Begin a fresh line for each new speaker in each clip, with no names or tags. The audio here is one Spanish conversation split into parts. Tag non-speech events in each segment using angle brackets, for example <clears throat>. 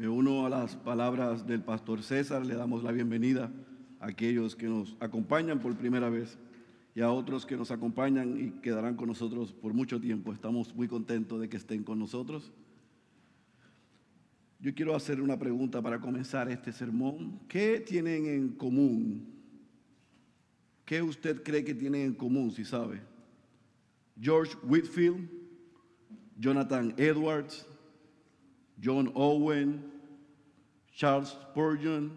Me uno a las palabras del pastor César, le damos la bienvenida a aquellos que nos acompañan por primera vez y a otros que nos acompañan y quedarán con nosotros por mucho tiempo. Estamos muy contentos de que estén con nosotros. Yo quiero hacer una pregunta para comenzar este sermón. ¿Qué tienen en común? ¿Qué usted cree que tienen en común, si sabe? George Whitfield, Jonathan Edwards, John Owen, Charles Spurgeon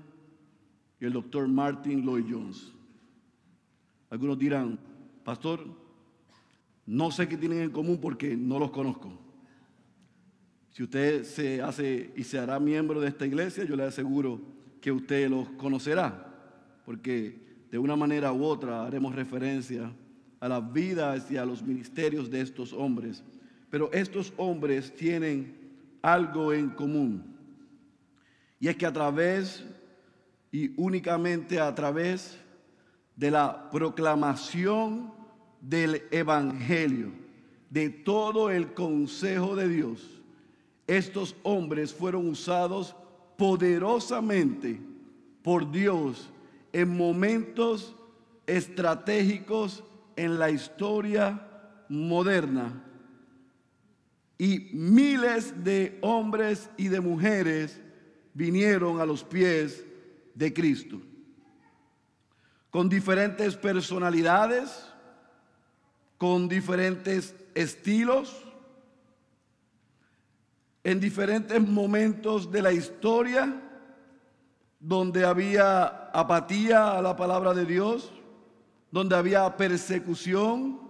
y el doctor Martin Lloyd Jones. Algunos dirán, pastor, no sé qué tienen en común porque no los conozco. Si usted se hace y se hará miembro de esta iglesia, yo le aseguro que usted los conocerá, porque de una manera u otra haremos referencia a las vidas y a los ministerios de estos hombres. Pero estos hombres tienen algo en común. Y es que a través y únicamente a través de la proclamación del Evangelio, de todo el consejo de Dios, estos hombres fueron usados poderosamente por Dios en momentos estratégicos en la historia moderna. Y miles de hombres y de mujeres vinieron a los pies de Cristo con diferentes personalidades, con diferentes estilos, en diferentes momentos de la historia, donde había apatía a la palabra de Dios, donde había persecución,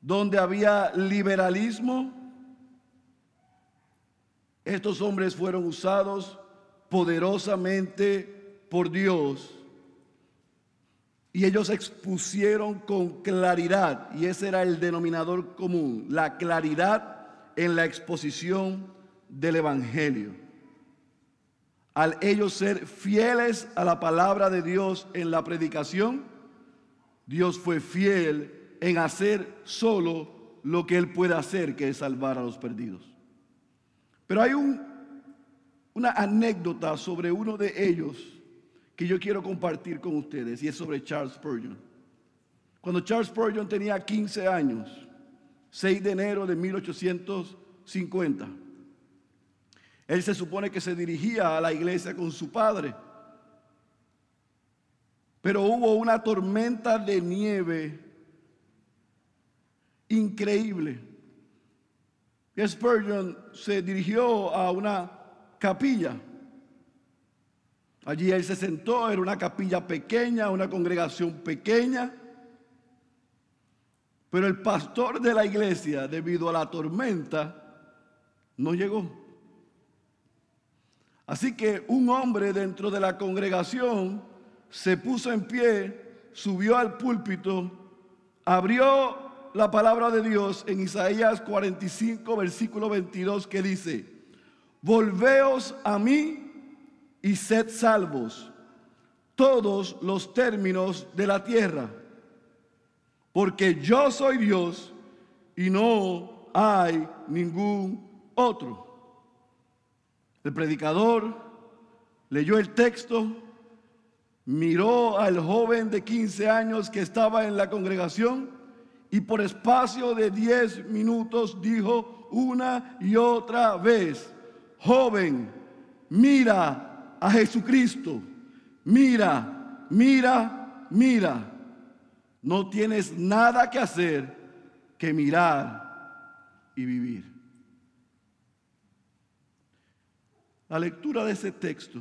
donde había liberalismo. Estos hombres fueron usados poderosamente por Dios y ellos expusieron con claridad, y ese era el denominador común, la claridad en la exposición del Evangelio. Al ellos ser fieles a la palabra de Dios en la predicación, Dios fue fiel en hacer solo lo que Él puede hacer, que es salvar a los perdidos. Pero hay un, una anécdota sobre uno de ellos que yo quiero compartir con ustedes y es sobre Charles Spurgeon. Cuando Charles Spurgeon tenía 15 años, 6 de enero de 1850, él se supone que se dirigía a la iglesia con su padre. Pero hubo una tormenta de nieve increíble. Spurgeon se dirigió a una capilla Allí él se sentó, era una capilla pequeña, una congregación pequeña. Pero el pastor de la iglesia, debido a la tormenta, no llegó. Así que un hombre dentro de la congregación se puso en pie, subió al púlpito, abrió la palabra de Dios en Isaías 45, versículo 22, que dice, volveos a mí y sed salvos todos los términos de la tierra, porque yo soy Dios y no hay ningún otro. El predicador leyó el texto, miró al joven de 15 años que estaba en la congregación y por espacio de 10 minutos dijo una y otra vez, joven, mira a Jesucristo. Mira, mira, mira. No tienes nada que hacer que mirar y vivir. La lectura de ese texto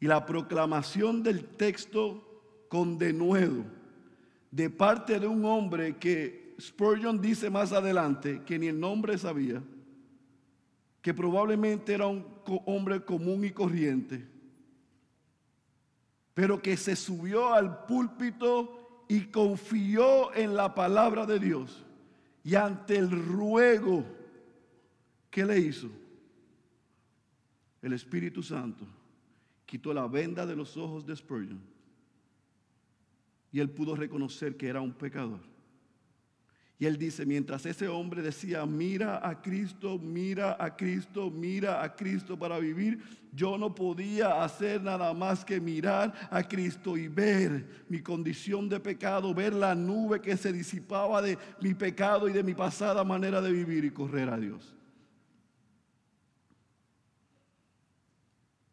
y la proclamación del texto con denuedo de parte de un hombre que Spurgeon dice más adelante que ni el nombre sabía que probablemente era un hombre común y corriente, pero que se subió al púlpito y confió en la palabra de Dios. Y ante el ruego que le hizo, el Espíritu Santo quitó la venda de los ojos de Spurgeon y él pudo reconocer que era un pecador Y él dice, mientras ese hombre decía, mira a Cristo, mira a Cristo, mira a Cristo para vivir, yo no podía hacer nada más que mirar a Cristo y ver mi condición de pecado, ver la nube que se disipaba de mi pecado y de mi pasada manera de vivir y correr a Dios.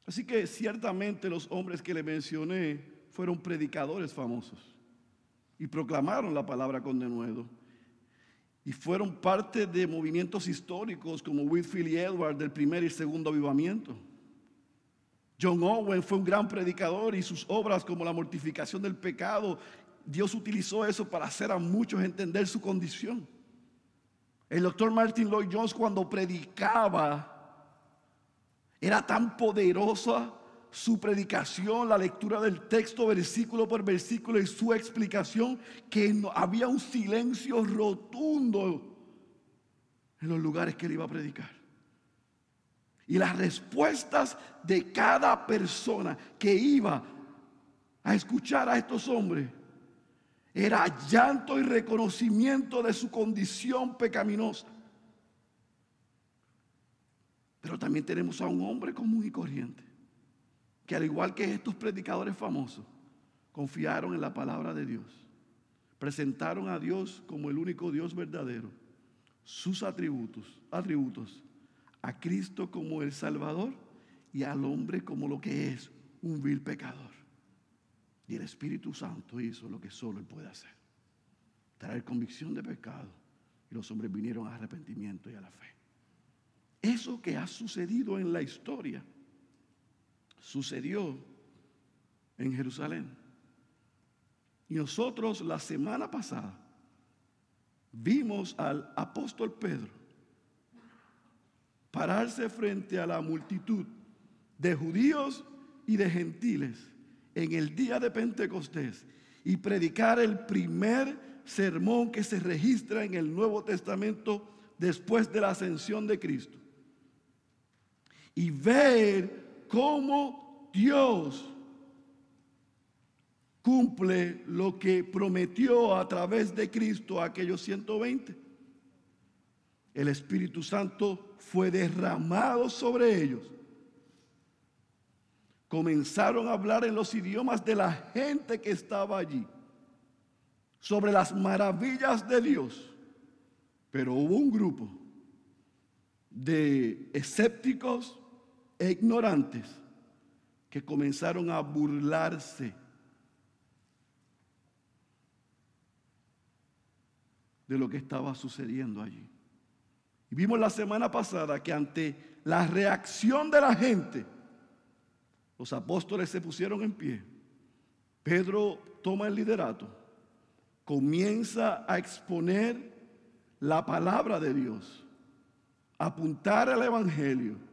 Así que ciertamente los hombres que le mencioné fueron predicadores famosos y proclamaron la palabra con denuedo y fueron parte de movimientos históricos como Whitfield y Edward del primer y segundo avivamiento. John Owen fue un gran predicador y sus obras como la mortificación del pecado, Dios utilizó eso para hacer a muchos entender su condición. El doctor Martin Lloyd Jones cuando predicaba era tan poderosa su predicación, la lectura del texto versículo por versículo y su explicación, que había un silencio rotundo en los lugares que él iba a predicar. Y las respuestas de cada persona que iba a escuchar a estos hombres era llanto y reconocimiento de su condición pecaminosa. Pero también tenemos a un hombre común y corriente que al igual que estos predicadores famosos, confiaron en la palabra de Dios, presentaron a Dios como el único Dios verdadero, sus atributos, atributos, a Cristo como el Salvador y al hombre como lo que es un vil pecador. Y el Espíritu Santo hizo lo que solo Él puede hacer, traer convicción de pecado. Y los hombres vinieron a arrepentimiento y a la fe. Eso que ha sucedido en la historia sucedió en Jerusalén. Y nosotros la semana pasada vimos al apóstol Pedro pararse frente a la multitud de judíos y de gentiles en el día de Pentecostés y predicar el primer sermón que se registra en el Nuevo Testamento después de la ascensión de Cristo. Y ver cómo Dios cumple lo que prometió a través de Cristo a aquellos 120. El Espíritu Santo fue derramado sobre ellos. Comenzaron a hablar en los idiomas de la gente que estaba allí, sobre las maravillas de Dios. Pero hubo un grupo de escépticos, e ignorantes que comenzaron a burlarse de lo que estaba sucediendo allí. Y vimos la semana pasada que ante la reacción de la gente, los apóstoles se pusieron en pie. Pedro toma el liderato, comienza a exponer la palabra de Dios, apuntar al Evangelio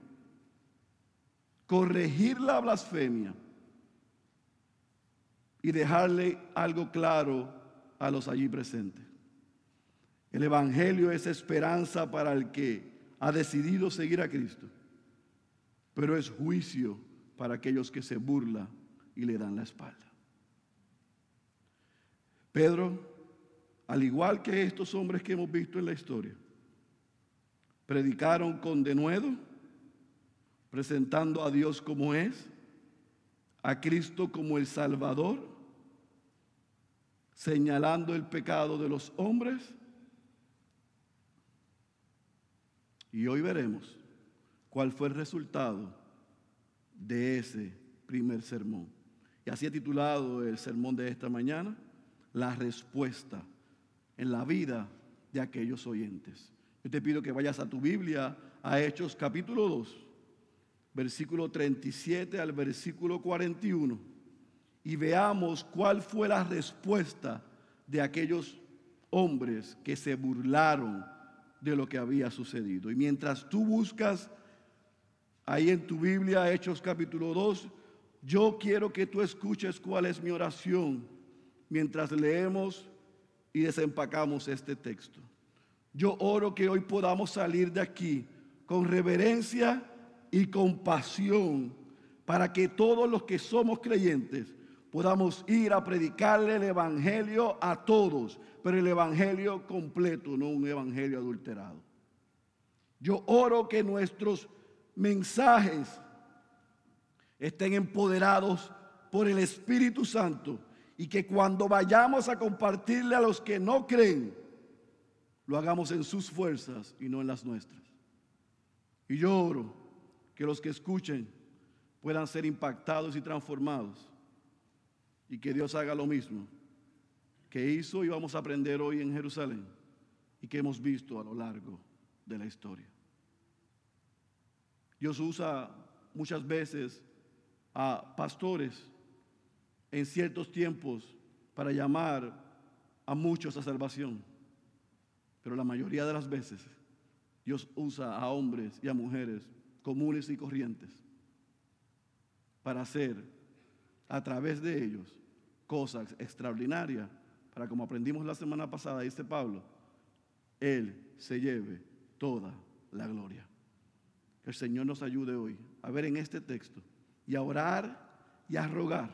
corregir la blasfemia y dejarle algo claro a los allí presentes. El Evangelio es esperanza para el que ha decidido seguir a Cristo, pero es juicio para aquellos que se burlan y le dan la espalda. Pedro, al igual que estos hombres que hemos visto en la historia, predicaron con denuedo, presentando a Dios como es, a Cristo como el Salvador, señalando el pecado de los hombres. Y hoy veremos cuál fue el resultado de ese primer sermón. Y así he titulado el sermón de esta mañana, la respuesta en la vida de aquellos oyentes. Yo te pido que vayas a tu Biblia, a Hechos capítulo 2 versículo 37 al versículo 41, y veamos cuál fue la respuesta de aquellos hombres que se burlaron de lo que había sucedido. Y mientras tú buscas ahí en tu Biblia, Hechos capítulo 2, yo quiero que tú escuches cuál es mi oración mientras leemos y desempacamos este texto. Yo oro que hoy podamos salir de aquí con reverencia y compasión para que todos los que somos creyentes podamos ir a predicarle el Evangelio a todos, pero el Evangelio completo, no un Evangelio adulterado. Yo oro que nuestros mensajes estén empoderados por el Espíritu Santo y que cuando vayamos a compartirle a los que no creen, lo hagamos en sus fuerzas y no en las nuestras. Y yo oro que los que escuchen puedan ser impactados y transformados y que Dios haga lo mismo que hizo y vamos a aprender hoy en Jerusalén y que hemos visto a lo largo de la historia. Dios usa muchas veces a pastores en ciertos tiempos para llamar a muchos a salvación. Pero la mayoría de las veces Dios usa a hombres y a mujeres comunes y corrientes para hacer a través de ellos cosas extraordinarias, para como aprendimos la semana pasada, dice Pablo, Él se lleve toda la gloria. Que el Señor nos ayude hoy a ver en este texto y a orar y a rogar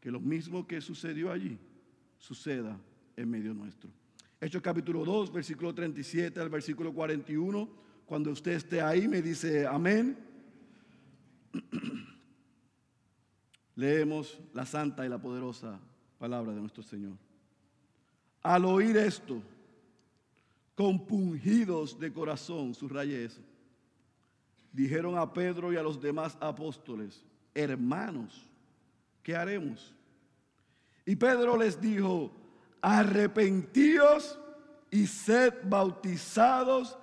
que lo mismo que sucedió allí suceda en medio nuestro. Hechos capítulo 2, versículo 37 al versículo 41. Cuando usted esté ahí me dice amén. <clears throat> Leemos la santa y la poderosa palabra de nuestro Señor. Al oír esto, compungidos de corazón, subraye eso, dijeron a Pedro y a los demás apóstoles, hermanos, ¿qué haremos? Y Pedro les dijo, arrepentíos y sed bautizados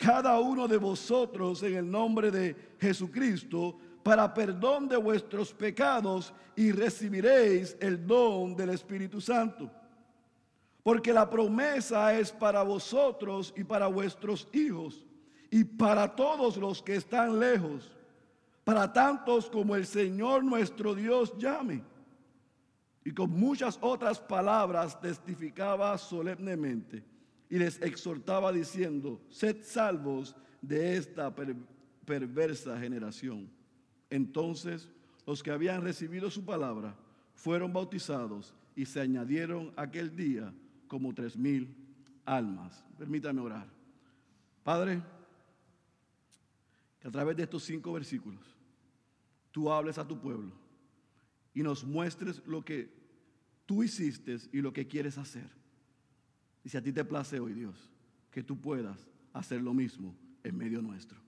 cada uno de vosotros en el nombre de Jesucristo para perdón de vuestros pecados y recibiréis el don del Espíritu Santo. Porque la promesa es para vosotros y para vuestros hijos y para todos los que están lejos, para tantos como el Señor nuestro Dios llame. Y con muchas otras palabras testificaba solemnemente y les exhortaba diciendo, sed salvos de esta perversa generación. Entonces los que habían recibido su palabra fueron bautizados y se añadieron aquel día como tres mil almas. Permítame orar. Padre, que a través de estos cinco versículos tú hables a tu pueblo y nos muestres lo que tú hiciste y lo que quieres hacer. Y si a ti te place hoy, Dios, que tú puedas hacer lo mismo en medio nuestro.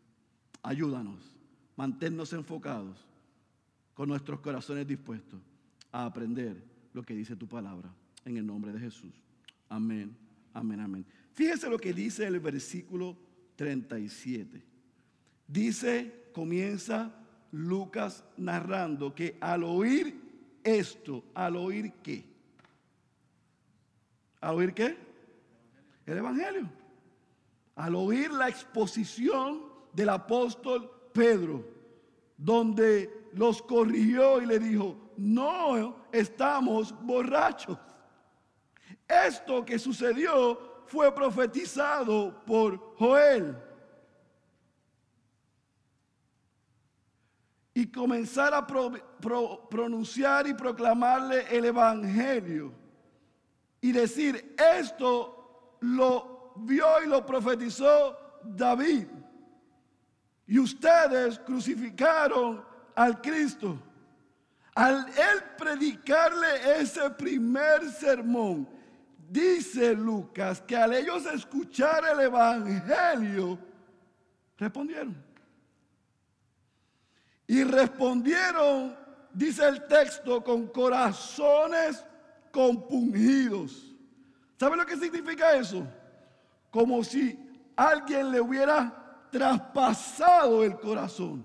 Ayúdanos, manténnos enfocados, con nuestros corazones dispuestos a aprender lo que dice tu palabra. En el nombre de Jesús. Amén, amén, amén. Fíjese lo que dice el versículo 37. Dice, comienza Lucas narrando que al oír esto, al oír qué? ¿Al oír qué? El Evangelio. Al oír la exposición del apóstol Pedro, donde los corrigió y le dijo, no estamos borrachos. Esto que sucedió fue profetizado por Joel. y comenzar a pronunciar y proclamarle el Evangelio y decir, esto lo vio y lo profetizó David. Y ustedes crucificaron al Cristo. Al él predicarle ese primer sermón, dice Lucas que al ellos escuchar el Evangelio, respondieron. Y respondieron, dice el texto, con corazones compungidos. ¿Sabe lo que significa eso? Como si alguien le hubiera traspasado el corazón.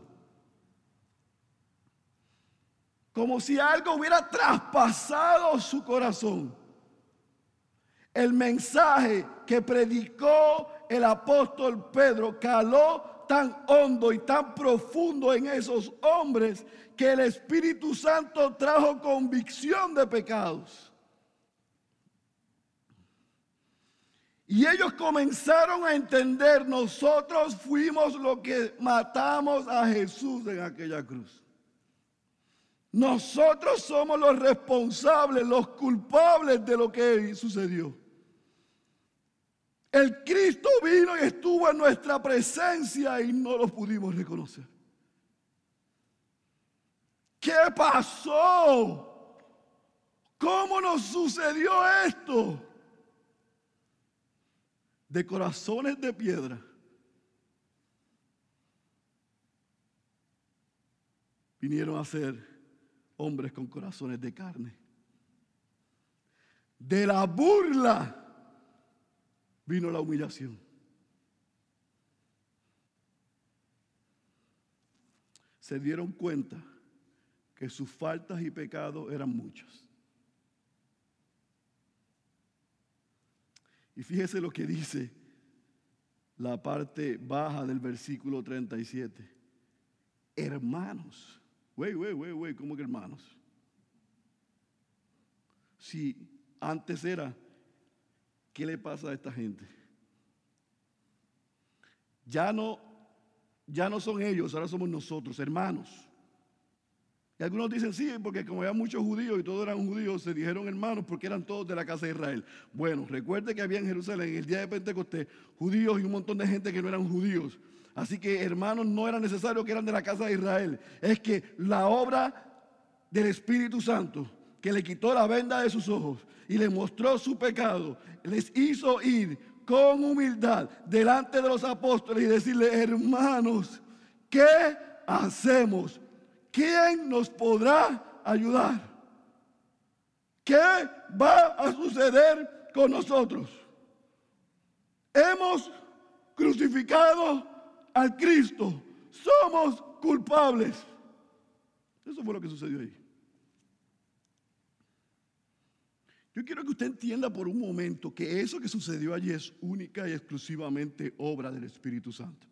Como si algo hubiera traspasado su corazón. El mensaje que predicó el apóstol Pedro caló tan hondo y tan profundo en esos hombres que el Espíritu Santo trajo convicción de pecados. Y ellos comenzaron a entender, nosotros fuimos los que matamos a Jesús en aquella cruz. Nosotros somos los responsables, los culpables de lo que sucedió. El Cristo vino y estuvo en nuestra presencia y no lo pudimos reconocer. ¿Qué pasó? ¿Cómo nos sucedió esto? De corazones de piedra. Vinieron a ser hombres con corazones de carne. De la burla vino la humillación. Se dieron cuenta que sus faltas y pecados eran muchos. Y fíjese lo que dice la parte baja del versículo 37. Hermanos, Güey, güey, güey, güey, ¿cómo que hermanos? Si antes era, ¿qué le pasa a esta gente? Ya no, ya no son ellos, ahora somos nosotros, hermanos. Y algunos dicen, sí, porque como había muchos judíos y todos eran judíos, se dijeron hermanos porque eran todos de la casa de Israel. Bueno, recuerde que había en Jerusalén, el día de Pentecostés, judíos y un montón de gente que no eran judíos. Así que hermanos, no era necesario que eran de la casa de Israel. Es que la obra del Espíritu Santo, que le quitó la venda de sus ojos y le mostró su pecado, les hizo ir con humildad delante de los apóstoles y decirle, hermanos, ¿qué hacemos? ¿Quién nos podrá ayudar? ¿Qué va a suceder con nosotros? Hemos crucificado al Cristo, somos culpables. Eso fue lo que sucedió ahí. Yo quiero que usted entienda por un momento que eso que sucedió allí es única y exclusivamente obra del Espíritu Santo.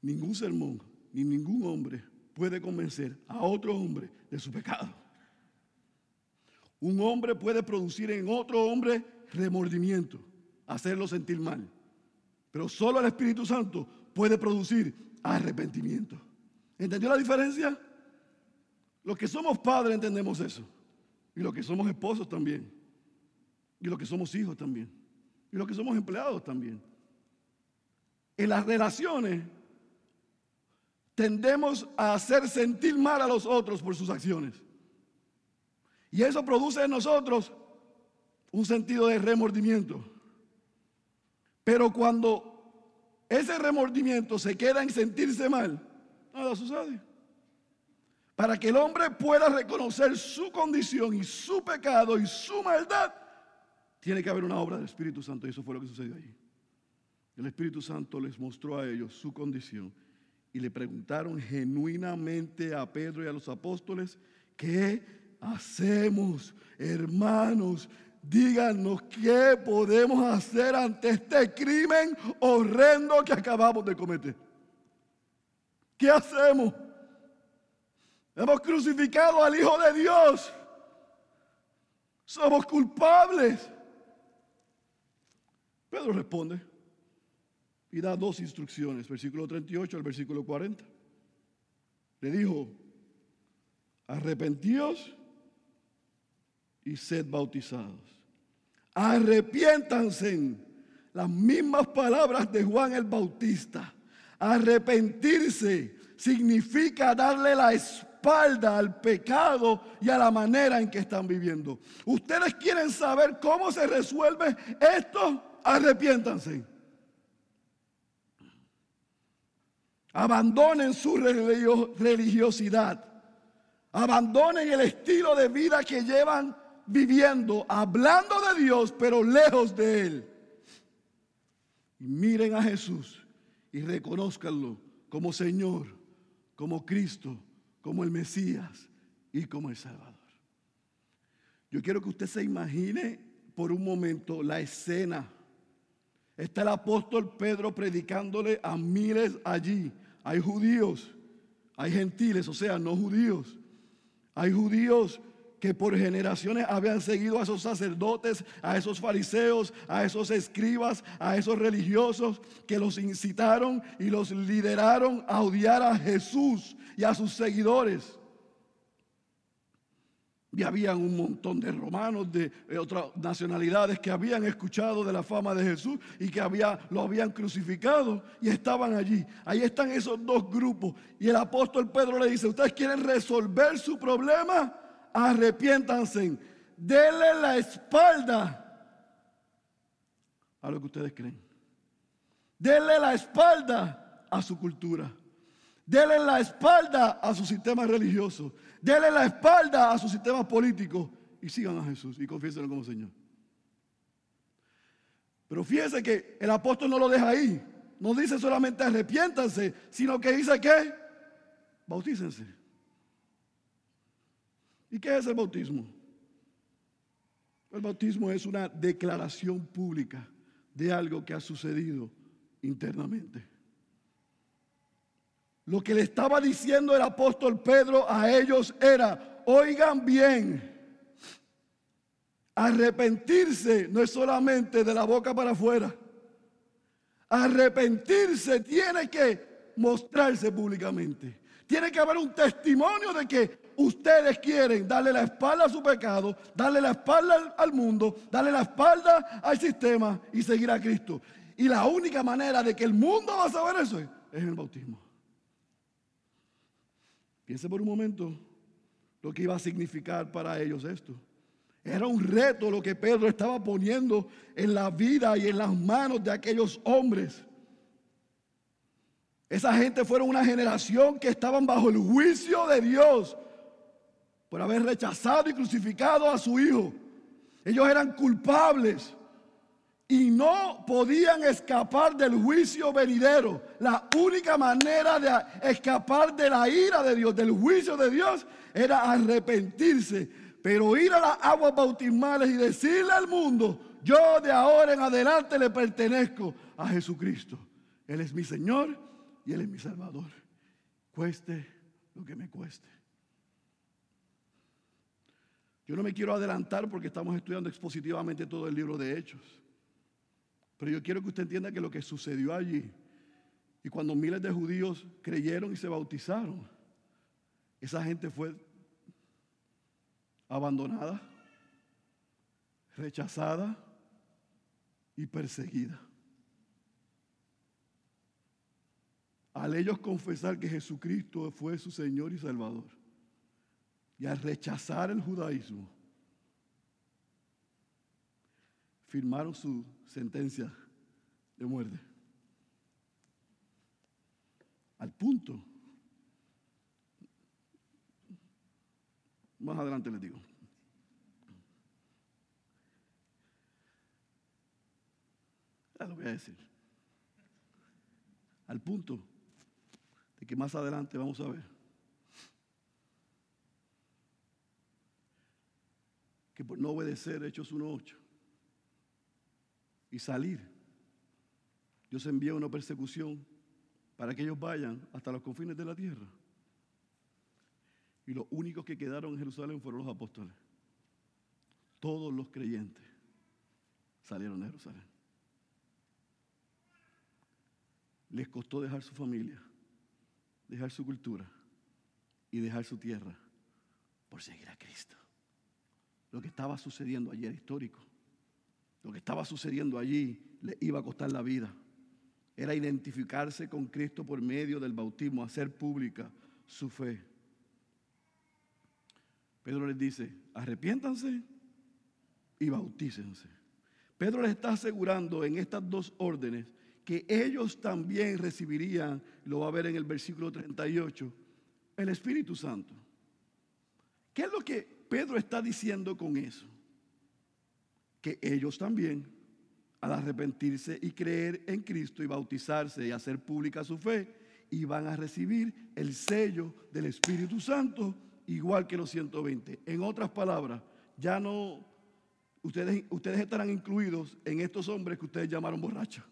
Ningún sermón ni ningún hombre puede convencer a otro hombre de su pecado. Un hombre puede producir en otro hombre remordimiento, hacerlo sentir mal. Pero solo el Espíritu Santo puede producir arrepentimiento. ¿Entendió la diferencia? Los que somos padres entendemos eso. Y los que somos esposos también. Y los que somos hijos también. Y los que somos empleados también. En las relaciones tendemos a hacer sentir mal a los otros por sus acciones. Y eso produce en nosotros un sentido de remordimiento. Pero cuando ese remordimiento se queda en sentirse mal, nada sucede. Para que el hombre pueda reconocer su condición y su pecado y su maldad, tiene que haber una obra del Espíritu Santo. Y eso fue lo que sucedió allí. El Espíritu Santo les mostró a ellos su condición y le preguntaron genuinamente a Pedro y a los apóstoles, ¿qué hacemos, hermanos? díganos qué podemos hacer ante este crimen horrendo que acabamos de cometer. ¿Qué hacemos? Hemos crucificado al Hijo de Dios. Somos culpables. Pedro responde y da dos instrucciones, versículo 38 al versículo 40. Le dijo, arrepentíos y sed bautizados. Arrepiéntanse. Las mismas palabras de Juan el Bautista. Arrepentirse significa darle la espalda al pecado y a la manera en que están viviendo. ¿Ustedes quieren saber cómo se resuelve esto? Arrepiéntanse. Abandonen su religiosidad. Abandonen el estilo de vida que llevan viviendo, hablando de Dios, pero lejos de Él. Y miren a Jesús y reconozcanlo como Señor, como Cristo, como el Mesías y como el Salvador. Yo quiero que usted se imagine por un momento la escena. Está el apóstol Pedro predicándole a miles allí. Hay judíos, hay gentiles, o sea, no judíos. Hay judíos que por generaciones habían seguido a esos sacerdotes, a esos fariseos, a esos escribas, a esos religiosos que los incitaron y los lideraron a odiar a Jesús y a sus seguidores. Y había un montón de romanos de otras nacionalidades que habían escuchado de la fama de Jesús y que había, lo habían crucificado y estaban allí. Ahí están esos dos grupos. Y el apóstol Pedro le dice, ustedes quieren resolver su problema, arrepiéntanse, denle la espalda a lo que ustedes creen. Denle la espalda a su cultura. Denle la espalda a su sistema religioso. Denle la espalda a su sistema político y sigan a Jesús y confiésenlo como Señor. Pero fíjense que el apóstol no lo deja ahí. No dice solamente arrepiéntanse, sino que dice que bautícense. ¿Y qué es el bautismo? El bautismo es una declaración pública de algo que ha sucedido internamente. Lo que le estaba diciendo el apóstol Pedro a ellos era, oigan bien, arrepentirse no es solamente de la boca para afuera. Arrepentirse tiene que mostrarse públicamente. Tiene que haber un testimonio de que ustedes quieren darle la espalda a su pecado, darle la espalda al mundo, darle la espalda al sistema y seguir a Cristo. Y la única manera de que el mundo va a saber eso es, el bautismo. Piense por un momento lo que iba a significar para ellos esto. Era un reto lo que Pedro estaba poniendo en la vida y en las manos de aquellos hombres. Esa gente fueron una generación que estaban bajo el juicio de Dios por haber rechazado y crucificado a su hijo. Ellos eran culpables y no podían escapar del juicio venidero. La única manera de escapar de la ira de Dios, del juicio de Dios, era arrepentirse. Pero ir a las aguas bautismales y decirle al mundo, yo de ahora en adelante le pertenezco a Jesucristo. Él es mi Señor y Él es mi Salvador. Cueste lo que me cueste. Yo no me quiero adelantar porque estamos estudiando expositivamente todo el libro de Hechos. Pero yo quiero que usted entienda que lo que sucedió allí, y cuando miles de judíos creyeron y se bautizaron, esa gente fue abandonada, rechazada y perseguida. Al ellos confesar que Jesucristo fue su Señor y Salvador, y al rechazar el judaísmo, firmaron su sentencia de muerte. Al punto. Más adelante les digo. Ya lo voy a decir. Al punto de que más adelante vamos a ver que por no obedecer Hechos 1.8 y salir. Dios envía una persecución para que ellos vayan hasta los confines de la tierra. Y los únicos que quedaron en Jerusalén fueron los apóstoles. Todos los creyentes salieron de Jerusalén. Les costó dejar su familia, dejar su cultura y dejar su tierra por seguir a Cristo. Lo que estaba sucediendo ayer histórico. Lo que estaba sucediendo allí le iba a costar la vida. Era identificarse con Cristo por medio del bautismo, hacer pública su fe. Pedro les dice, arrepiéntanse y bautícense. Pedro les está asegurando en estas dos órdenes que ellos también recibirían, lo va a ver en el versículo 38, el Espíritu Santo. ¿Qué es lo que Pedro está diciendo con eso? Que ellos también, al arrepentirse y creer en Cristo y bautizarse y hacer pública su fe, iban a recibir el sello del Espíritu Santo igual que los 120. En otras palabras, ya no, ustedes, ustedes estarán incluidos en estos hombres que ustedes llamaron borrachos.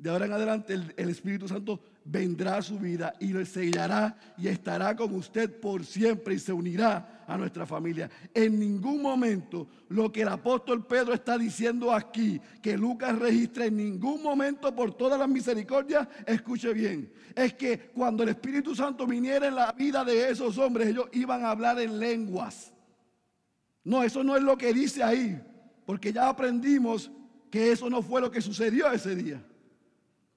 De ahora en adelante el, Espíritu Santo vendrá a su vida y lo sellará y estará con usted por siempre y se unirá a nuestra familia. En ningún momento lo que el apóstol Pedro está diciendo aquí, que Lucas registra en ningún momento por todas las misericordias, escuche bien, es que cuando el Espíritu Santo viniera en la vida de esos hombres, ellos iban a hablar en lenguas. No, eso no es lo que dice ahí, porque ya aprendimos que eso no fue lo que sucedió ese día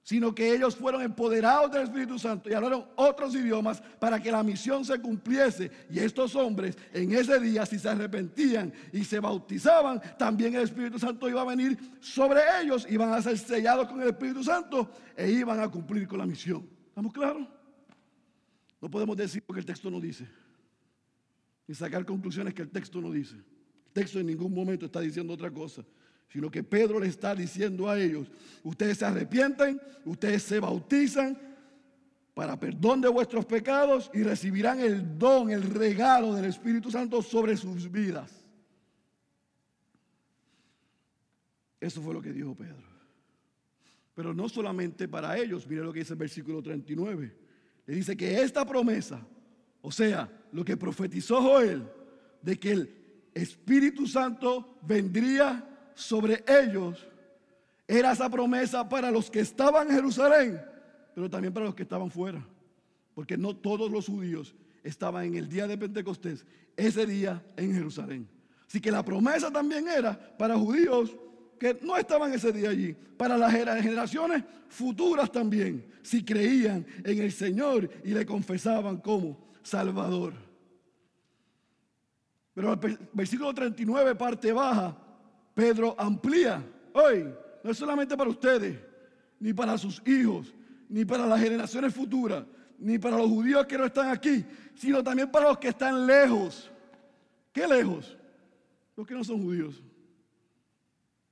sino que ellos fueron empoderados del Espíritu Santo y hablaron otros idiomas para que la misión se cumpliese. Y estos hombres en ese día, si se arrepentían y se bautizaban, también el Espíritu Santo iba a venir sobre ellos, iban a ser sellados con el Espíritu Santo e iban a cumplir con la misión. ¿Estamos claros? No podemos decir lo que el texto no dice, ni sacar conclusiones que el texto no dice. El texto en ningún momento está diciendo otra cosa sino que Pedro le está diciendo a ellos, ustedes se arrepienten, ustedes se bautizan para perdón de vuestros pecados y recibirán el don, el regalo del Espíritu Santo sobre sus vidas. Eso fue lo que dijo Pedro. Pero no solamente para ellos, mire lo que dice el versículo 39. Le dice que esta promesa, o sea, lo que profetizó Joel, de que el Espíritu Santo vendría sobre ellos era esa promesa para los que estaban en Jerusalén, pero también para los que estaban fuera. Porque no todos los judíos estaban en el día de Pentecostés, ese día en Jerusalén. Así que la promesa también era para judíos que no estaban ese día allí, para las generaciones futuras también, si creían en el Señor y le confesaban como Salvador. Pero el versículo 39, parte baja, Pedro amplía hoy, no es solamente para ustedes, ni para sus hijos, ni para las generaciones futuras, ni para los judíos que no están aquí, sino también para los que están lejos. ¿Qué lejos? Los que no son judíos,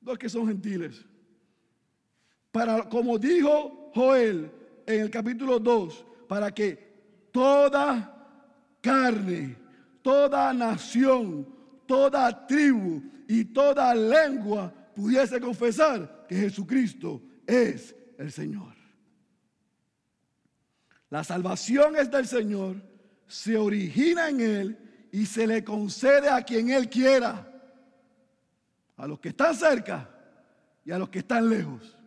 los que son gentiles. Para, como dijo Joel en el capítulo 2, para que toda carne, toda nación, toda tribu y toda lengua pudiese confesar que Jesucristo es el Señor. La salvación es del Señor, se origina en Él y se le concede a quien Él quiera. A los que están cerca y a los que están lejos.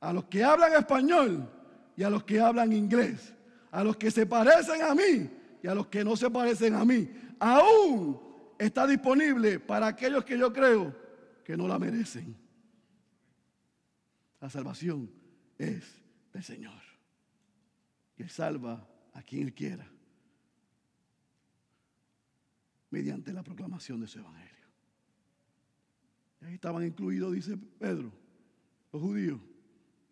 A los que hablan español y a los que hablan inglés. A los que se parecen a mí y a los que no se parecen a mí. Aún está disponible para aquellos que yo creo que no la merecen. La salvación es del Señor. Y Él salva a quien Él quiera mediante la proclamación de su evangelio. Y ahí estaban incluidos, dice Pedro, los judíos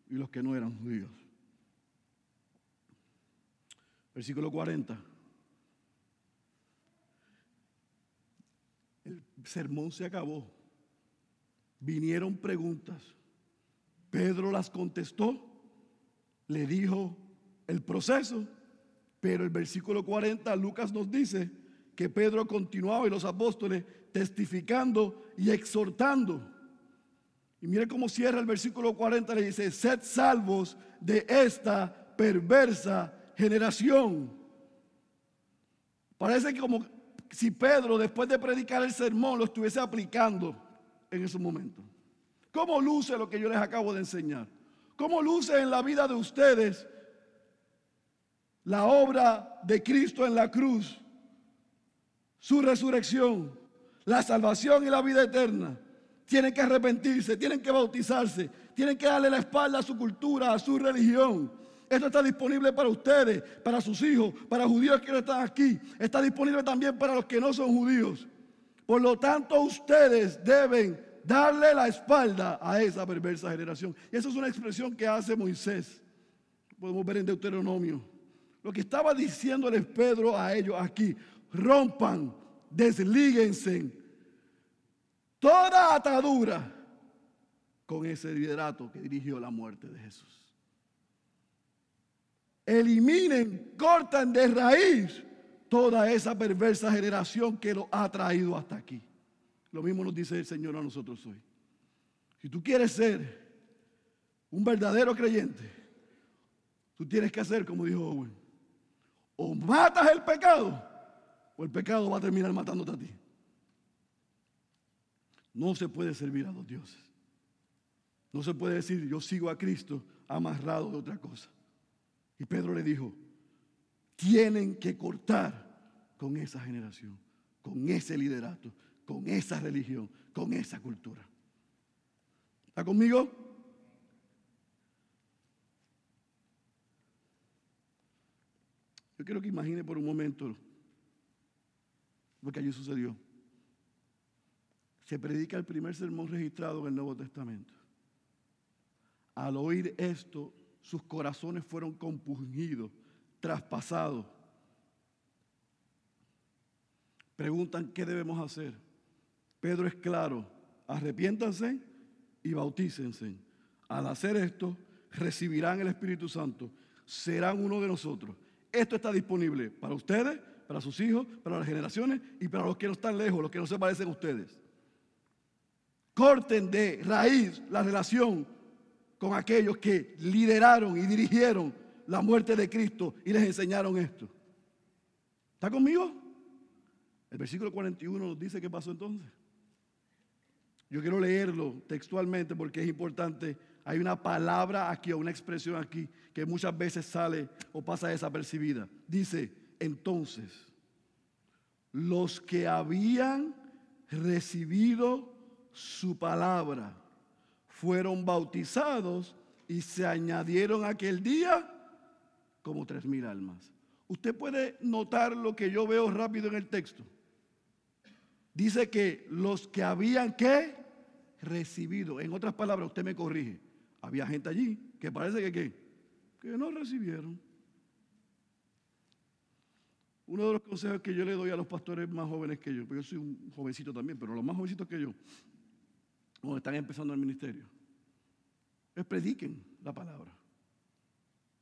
y los que no eran judíos. Versículo 40. El sermón se acabó. Vinieron preguntas. Pedro las contestó. Le dijo el proceso. Pero el versículo 40, Lucas nos dice que Pedro continuaba y los apóstoles testificando y exhortando. Y mire cómo cierra el versículo 40, le dice, sed salvos de esta perversa generación. Parece que como si Pedro, después de predicar el sermón, lo estuviese aplicando en ese momento. ¿Cómo luce lo que yo les acabo de enseñar? ¿Cómo luce en la vida de ustedes la obra de Cristo en la cruz? Su resurrección, la salvación y la vida eterna. Tienen que arrepentirse, tienen que bautizarse, tienen que darle la espalda a su cultura, a su religión. Esto está disponible para ustedes, para sus hijos, para judíos que no están aquí. Está disponible también para los que no son judíos. Por lo tanto, ustedes deben darle la espalda a esa perversa generación. Y esa es una expresión que hace Moisés. Podemos ver en Deuteronomio. Lo que estaba diciéndoles Pedro a ellos aquí, rompan, deslíguense toda atadura con ese liderato que dirigió la muerte de Jesús eliminen, cortan de raíz toda esa perversa generación que lo ha traído hasta aquí. Lo mismo nos dice el Señor a nosotros hoy. Si tú quieres ser un verdadero creyente, tú tienes que hacer como dijo Owen. O matas el pecado, o el pecado va a terminar matándote a ti. No se puede servir a los dioses. No se puede decir yo sigo a Cristo amarrado de otra cosa. Y Pedro le dijo, tienen que cortar con esa generación, con ese liderato, con esa religión, con esa cultura. ¿Está conmigo? Yo quiero que imagine por un momento lo que allí sucedió. Se predica el primer sermón registrado en el Nuevo Testamento. Al oír esto, sus corazones fueron compungidos, traspasados. Preguntan qué debemos hacer. Pedro es claro, arrepiéntanse y bautícense. Al hacer esto, recibirán el Espíritu Santo, serán uno de nosotros. Esto está disponible para ustedes, para sus hijos, para las generaciones y para los que no están lejos, los que no se parecen a ustedes. Corten de raíz la relación con aquellos que lideraron y dirigieron la muerte de Cristo y les enseñaron esto. ¿Está conmigo? El versículo 41 nos dice qué pasó entonces. Yo quiero leerlo textualmente porque es importante. Hay una palabra aquí o una expresión aquí que muchas veces sale o pasa desapercibida. Dice, entonces, los que habían recibido su palabra fueron bautizados y se añadieron aquel día como tres mil almas. Usted puede notar lo que yo veo rápido en el texto. Dice que los que habían que recibido, en otras palabras, usted me corrige, había gente allí que parece que que no recibieron. Uno de los consejos que yo le doy a los pastores más jóvenes que yo, porque yo soy un jovencito también, pero los más jovencitos que yo, cuando están empezando el ministerio, es prediquen la palabra.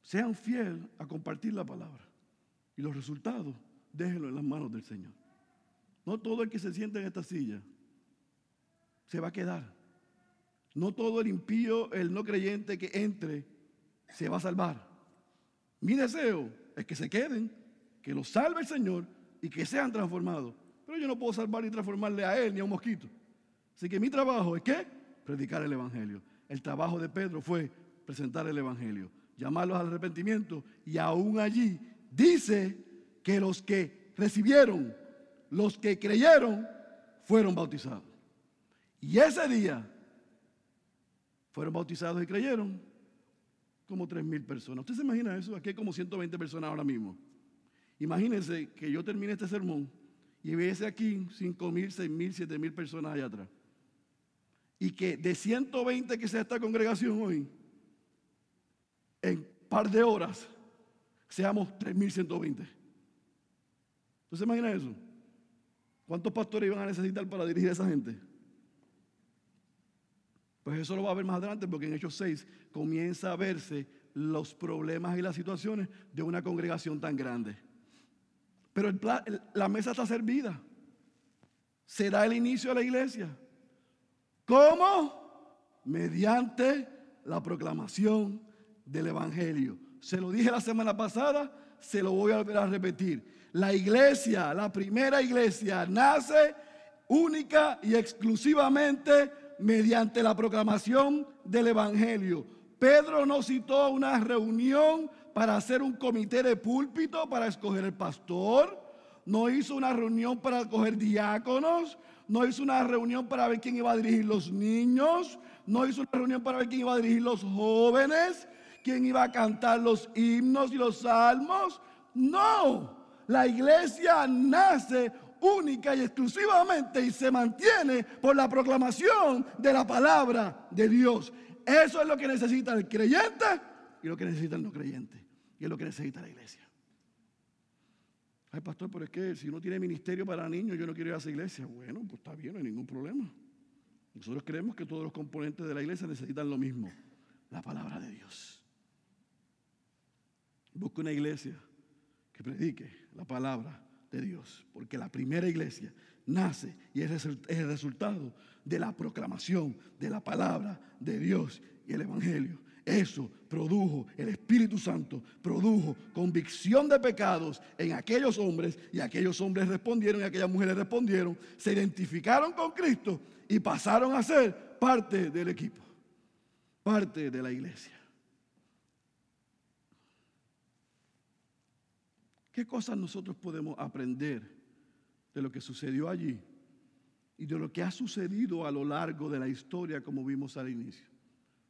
Sean fieles a compartir la palabra. Y los resultados, déjenlo en las manos del Señor. No todo el que se sienta en esta silla se va a quedar. No todo el impío, el no creyente que entre, se va a salvar. Mi deseo es que se queden, que los salve el Señor y que sean transformados. Pero yo no puedo salvar ni transformarle a él ni a un mosquito. Así que mi trabajo es que predicar el Evangelio. El trabajo de Pedro fue presentar el Evangelio, llamarlos al arrepentimiento y aún allí dice que los que recibieron, los que creyeron, fueron bautizados. Y ese día fueron bautizados y creyeron como tres mil personas. ¿Usted se imagina eso? Aquí hay como 120 personas ahora mismo. Imagínense que yo termine este sermón y viese aquí 5 mil, 6 mil, 7 mil personas allá atrás y que de 120 que sea esta congregación hoy, en par de horas, seamos 3.120. ¿Tú se imaginas eso? ¿Cuántos pastores iban a necesitar para dirigir a esa gente? Pues eso lo va a ver más adelante porque en Hechos 6 comienza a verse los problemas y las situaciones de una congregación tan grande. Pero la mesa está servida. Será el inicio de la iglesia. ¿Cómo? Mediante la proclamación del Evangelio. Se lo dije la semana pasada, se lo voy a volver a repetir. La iglesia, la primera iglesia, nace única y exclusivamente mediante la proclamación del Evangelio. Pedro no citó una reunión para hacer un comité de púlpito para escoger el pastor, no hizo una reunión para escoger diáconos, no hizo una reunión para ver quién iba a dirigir los niños, no hizo una reunión para ver quién iba a dirigir los jóvenes, quién iba a cantar los himnos y los salmos. No, la iglesia nace única y exclusivamente y se mantiene por la proclamación de la palabra de Dios. Eso es lo que necesita el creyente y lo que necesita el no creyente. Y es lo que necesita la iglesia. Ay, pastor, pero es que si uno tiene ministerio para niños, yo no quiero ir a esa iglesia. Bueno, pues está bien, no hay ningún problema. Nosotros creemos que todos los componentes de la iglesia necesitan lo mismo, la palabra de Dios. Busca una iglesia que predique la palabra de Dios, porque la primera iglesia nace y es el resultado de la proclamación de la palabra de Dios y el Evangelio. Eso produjo, el Espíritu Santo produjo convicción de pecados en aquellos hombres y aquellos hombres respondieron y aquellas mujeres respondieron, se identificaron con Cristo y pasaron a ser parte del equipo, parte de la iglesia. ¿Qué cosas nosotros podemos aprender de lo que sucedió allí y de lo que ha sucedido a lo largo de la historia como vimos al inicio.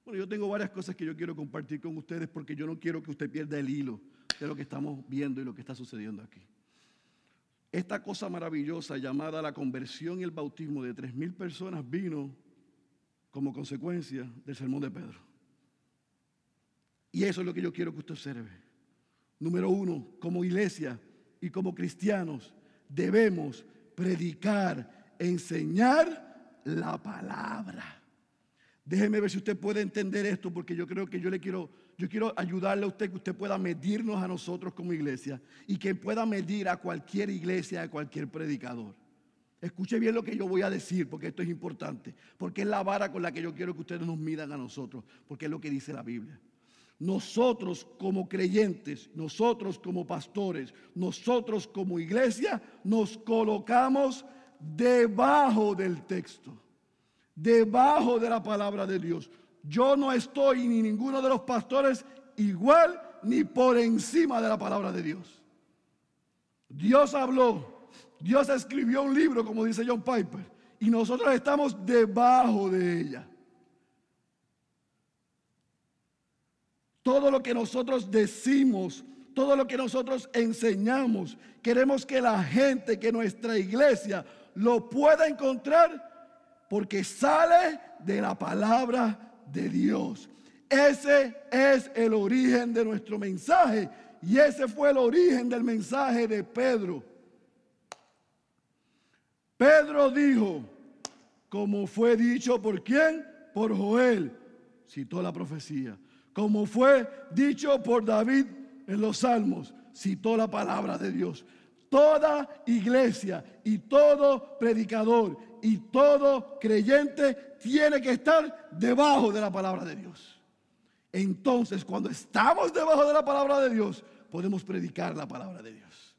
Bueno, yo tengo varias cosas que yo quiero compartir con ustedes porque yo no quiero que usted pierda el hilo de lo que estamos viendo y lo que está sucediendo aquí. Esta cosa maravillosa llamada la conversión y el bautismo de tres mil personas vino como consecuencia del sermón de Pedro. Y eso es lo que yo quiero que usted observe. Número uno, como iglesia y como cristianos debemos predicar, enseñar la palabra. Déjeme ver si usted puede entender esto, porque yo creo que yo le quiero, yo quiero ayudarle a usted que usted pueda medirnos a nosotros como iglesia y que pueda medir a cualquier iglesia, a cualquier predicador. Escuche bien lo que yo voy a decir, porque esto es importante, porque es la vara con la que yo quiero que ustedes nos midan a nosotros, porque es lo que dice la Biblia. Nosotros como creyentes, nosotros como pastores, nosotros como iglesia, nos colocamos debajo del texto debajo de la palabra de Dios. Yo no estoy ni ninguno de los pastores igual ni por encima de la palabra de Dios. Dios habló, Dios escribió un libro, como dice John Piper, y nosotros estamos debajo de ella. Todo lo que nosotros decimos, todo lo que nosotros enseñamos, queremos que la gente, que nuestra iglesia lo pueda encontrar porque sale de la palabra de Dios. Ese es el origen de nuestro mensaje y ese fue el origen del mensaje de Pedro. Pedro dijo, como fue dicho por quién? Por Joel, citó la profecía. Como fue dicho por David en los salmos, citó la palabra de Dios. Toda iglesia y todo predicador y todo creyente tiene que estar debajo de la palabra de Dios. Entonces, cuando estamos debajo de la palabra de Dios, podemos predicar la palabra de Dios.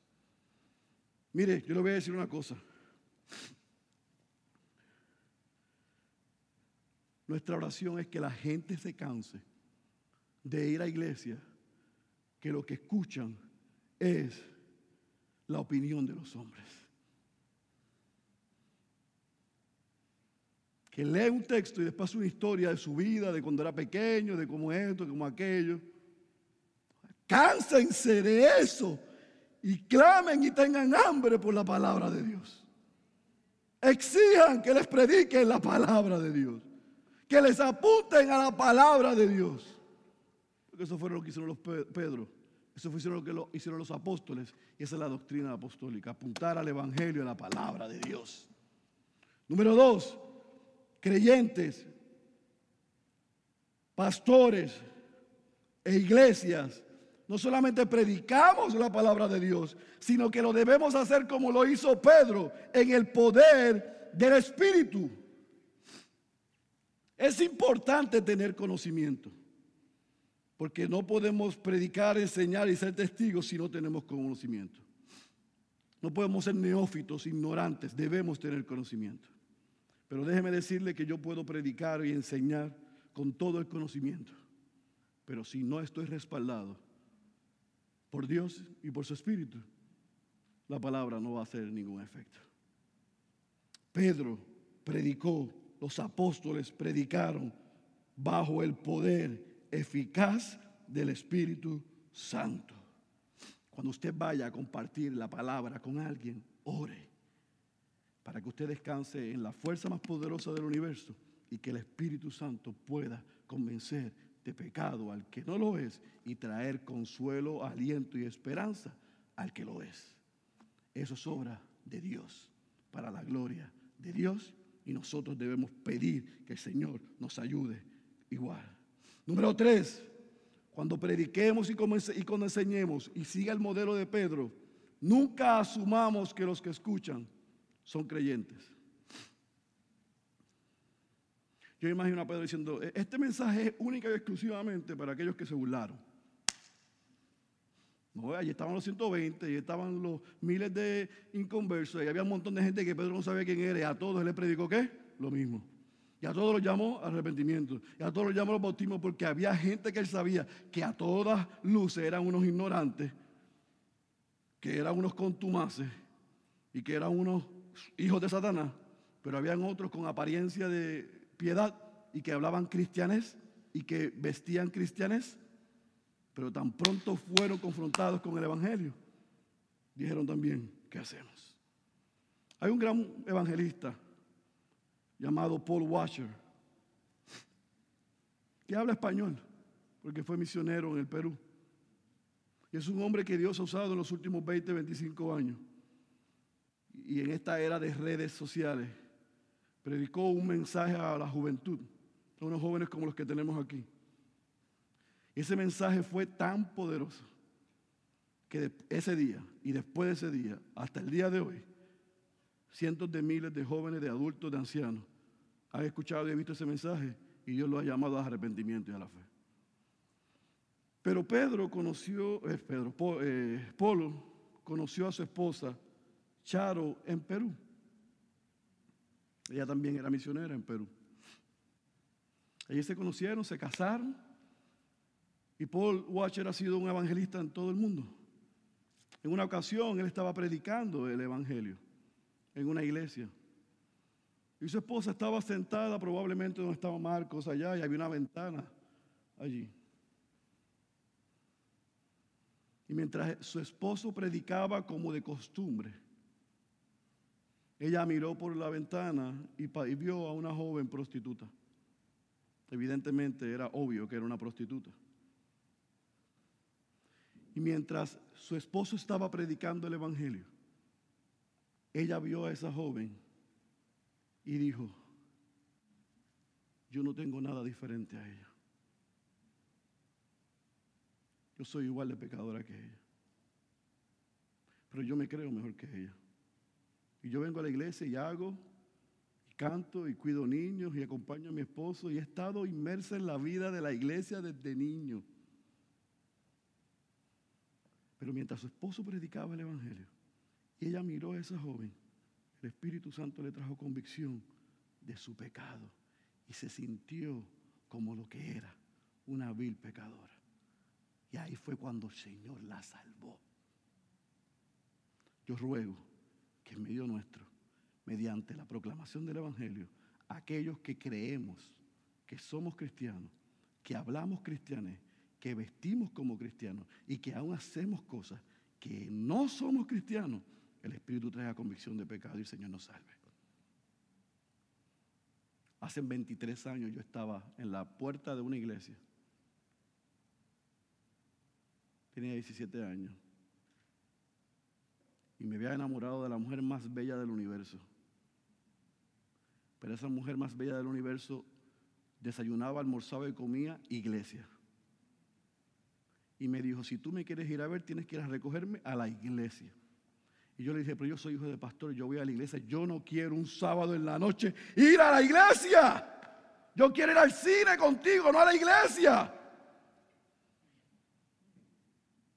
Mire, yo le voy a decir una cosa. Nuestra oración es que la gente se canse de ir a iglesia, que lo que escuchan es la opinión de los hombres. Que lee un texto y después una historia de su vida, de cuando era pequeño, de cómo esto, de cómo aquello. Cánsense de eso y clamen y tengan hambre por la palabra de Dios. Exijan que les prediquen la palabra de Dios. Que les apunten a la palabra de Dios. Porque eso fue lo que hicieron los Pedro. Eso fue lo que hicieron los apóstoles. Y esa es la doctrina apostólica. Apuntar al Evangelio, a la palabra de Dios. Número dos creyentes, pastores e iglesias, no solamente predicamos la palabra de Dios, sino que lo debemos hacer como lo hizo Pedro, en el poder del Espíritu. Es importante tener conocimiento, porque no podemos predicar, enseñar y ser testigos si no tenemos conocimiento. No podemos ser neófitos, ignorantes, debemos tener conocimiento. Pero déjeme decirle que yo puedo predicar y enseñar con todo el conocimiento. Pero si no estoy respaldado por Dios y por su Espíritu, la palabra no va a hacer ningún efecto. Pedro predicó, los apóstoles predicaron bajo el poder eficaz del Espíritu Santo. Cuando usted vaya a compartir la palabra con alguien, ore para que usted descanse en la fuerza más poderosa del universo y que el Espíritu Santo pueda convencer de pecado al que no lo es y traer consuelo, aliento y esperanza al que lo es. Eso es obra de Dios, para la gloria de Dios y nosotros debemos pedir que el Señor nos ayude igual. Número tres, cuando prediquemos y cuando enseñemos y siga el modelo de Pedro, nunca asumamos que los que escuchan son creyentes. Yo imagino a Pedro diciendo, e-, este mensaje es única y exclusivamente para aquellos que se burlaron. Allí estaban los 120, allí estaban los miles de inconversos, y había un montón de gente que Pedro no sabía quién era, y a todos él le predicó qué? Lo mismo. Y a todos los llamó arrepentimiento. Y a todos los llamó los bautismos porque había gente que él sabía que a todas luces eran unos ignorantes, que eran unos contumaces y que eran unos hijos de Satanás, pero habían otros con apariencia de piedad y que hablaban cristianes y que vestían cristianes, pero tan pronto fueron confrontados con el Evangelio, dijeron también, ¿qué hacemos? Hay un gran evangelista llamado Paul Washer, que habla español, porque fue misionero en el Perú. Y es un hombre que Dios ha usado en los últimos 20, 25 años. Y en esta era de redes sociales, predicó un mensaje a la juventud, a unos jóvenes como los que tenemos aquí. Ese mensaje fue tan poderoso que ese día y después de ese día, hasta el día de hoy, cientos de miles de jóvenes, de adultos, de ancianos, han escuchado y visto ese mensaje y Dios lo ha llamado a arrepentimiento y a la fe. Pero Pedro conoció, eh, Pedro, eh, Polo conoció a su esposa Charo en Perú. Ella también era misionera en Perú. Ellos se conocieron, se casaron. Y Paul Watcher ha sido un evangelista en todo el mundo. En una ocasión él estaba predicando el evangelio en una iglesia. Y su esposa estaba sentada probablemente donde estaba Marcos allá y había una ventana allí. Y mientras su esposo predicaba como de costumbre, ella miró por la ventana y, vio a una joven prostituta. Evidentemente era obvio que era una prostituta. Y mientras su esposo estaba predicando el Evangelio, ella vio a esa joven y dijo, yo no tengo nada diferente a ella. Yo soy igual de pecadora que ella. Pero yo me creo mejor que ella. Y yo vengo a la iglesia y hago, y canto, y cuido niños, y acompaño a mi esposo, y he estado inmersa en la vida de la iglesia desde niño. Pero mientras su esposo predicaba el Evangelio, y ella miró a esa joven, el Espíritu Santo le trajo convicción de su pecado, y se sintió como lo que era, una vil pecadora. Y ahí fue cuando el Señor la salvó. Yo ruego que en medio nuestro, mediante la proclamación del Evangelio, aquellos que creemos que somos cristianos, que hablamos cristianos, que vestimos como cristianos y que aún hacemos cosas que no somos cristianos, el Espíritu trae convicción de pecado y el Señor nos salve. Hace 23 años yo estaba en la puerta de una iglesia tenía 17 años. Y me había enamorado de la mujer más bella del universo. Pero esa mujer más bella del universo desayunaba, almorzaba y comía iglesia. Y me dijo, si tú me quieres ir a ver, tienes que ir a recogerme a la iglesia. Y yo le dije, pero yo soy hijo de pastor, yo voy a la iglesia, yo no quiero un sábado en la noche ir a la iglesia. Yo quiero ir al cine contigo, no a la iglesia.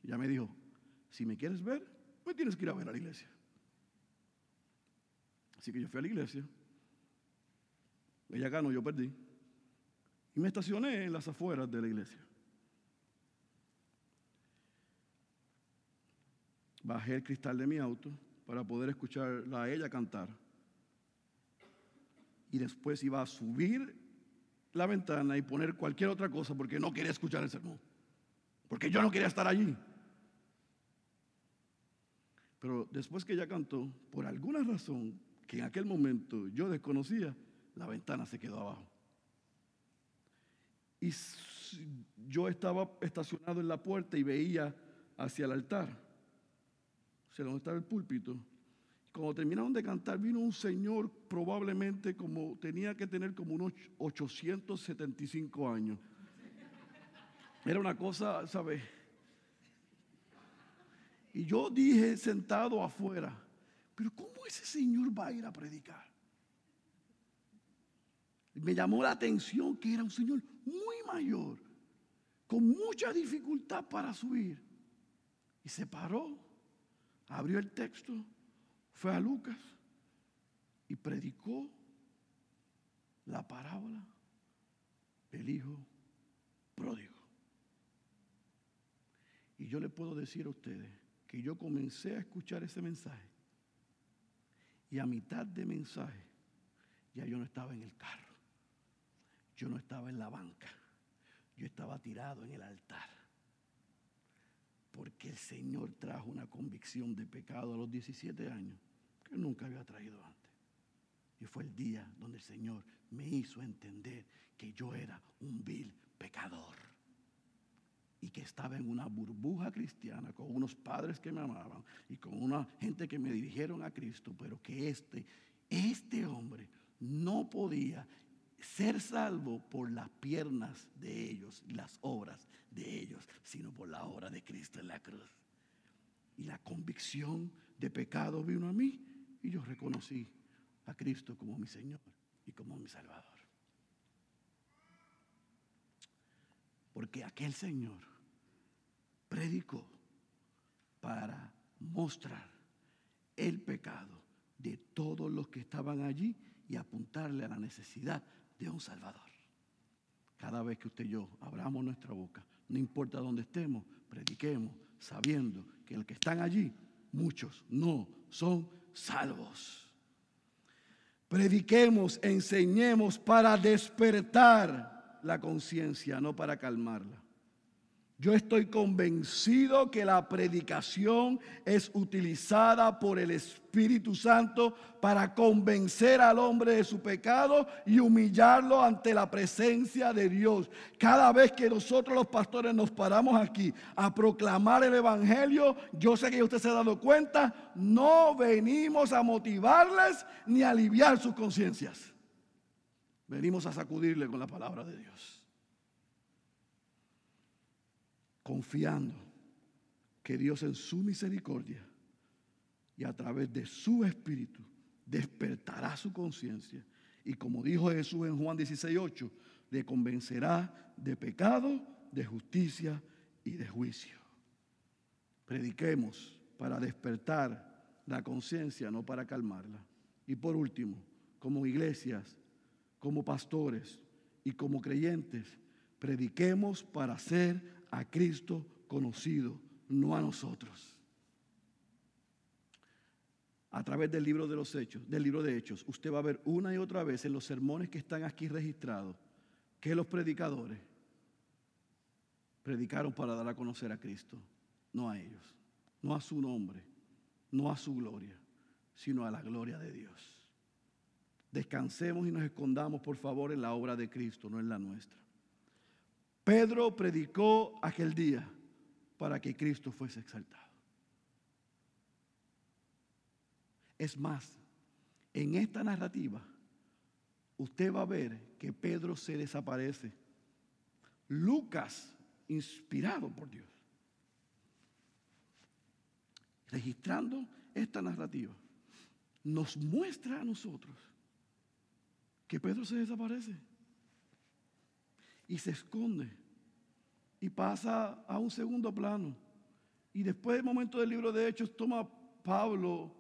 Y ya me dijo, si me quieres ver, me tienes que ir a ver a la iglesia. Así que yo fui a la iglesia. Ella ganó, yo perdí. Y me estacioné en las afueras de la iglesia. Bajé el cristal de mi auto para poder escucharla a ella cantar. Y después iba a subir la ventana y poner cualquier otra cosa porque no quería escuchar el sermón. Porque yo no quería estar allí. Pero después que ella cantó, por alguna razón que en aquel momento yo desconocía, la ventana se quedó abajo. Y yo estaba estacionado en la puerta y veía hacia el altar, o sea, donde estaba el púlpito. Cuando terminaron de cantar, vino un señor probablemente como tenía que tener como unos 875 años. Era una cosa, ¿sabes? Y yo dije sentado afuera, pero ¿cómo ese señor va a ir a predicar? Me llamó la atención que era un señor muy mayor, con mucha dificultad para subir. Y se paró, abrió el texto, fue a Lucas y predicó la parábola del hijo pródigo. Y yo le puedo decir a ustedes que yo comencé a escuchar ese mensaje y a mitad de mensaje Ya yo no estaba en el carro. Yo no estaba en la banca. Yo estaba tirado en el altar. Porque el Señor trajo una convicción de pecado a los 17 años que nunca había traído antes. Y fue el día donde el Señor me hizo entender que yo era un vil pecador. Que estaba en una burbuja cristiana con unos padres que me amaban y con una gente que me dirigieron a Cristo, pero que este, este hombre no podía ser salvo por las piernas de ellos y las obras de ellos, sino por la obra de Cristo en la cruz. Y la convicción de pecado vino a mí y yo reconocí a Cristo como mi Señor y como mi Salvador. Porque aquel Señor predicó para mostrar el pecado de todos los que estaban allí y apuntarle a la necesidad de un Salvador. Cada vez que usted y yo abramos nuestra boca, no importa dónde estemos, prediquemos sabiendo que los que están allí, muchos no son salvos. Prediquemos, enseñemos para despertar la conciencia, no para calmarla. Yo estoy convencido que la predicación es utilizada por el Espíritu Santo para convencer al hombre de su pecado y humillarlo ante la presencia de Dios. Cada vez que nosotros los pastores nos paramos aquí a proclamar el Evangelio, yo sé que usted se ha dado cuenta, no venimos a motivarles ni a aliviar sus conciencias. Venimos a sacudirle con la palabra de Dios confiando que Dios en su misericordia y a través de su espíritu despertará su conciencia. Y como dijo Jesús en Juan 16:8, le convencerá de pecado, de justicia y de juicio. Prediquemos para despertar la conciencia, no para calmarla. Y por último, como iglesias, como pastores y como creyentes, prediquemos para ser a Cristo conocido, no a nosotros. A través del libro de los Hechos, del libro de Hechos, usted va a ver una y otra vez en los sermones que están aquí registrados que los predicadores predicaron para dar a conocer a Cristo, no a ellos, no a su nombre, no a su gloria, sino a la gloria de Dios. Descansemos y nos escondamos, por favor, en la obra de Cristo, no en la nuestra. Pedro predicó aquel día para que Cristo fuese exaltado. Es más, en esta narrativa, usted va a ver que Pedro se desaparece. Lucas, inspirado por Dios, registrando esta narrativa, nos muestra a nosotros que Pedro se desaparece y se esconde y pasa a un segundo plano. Y después del momento del libro de Hechos toma Pablo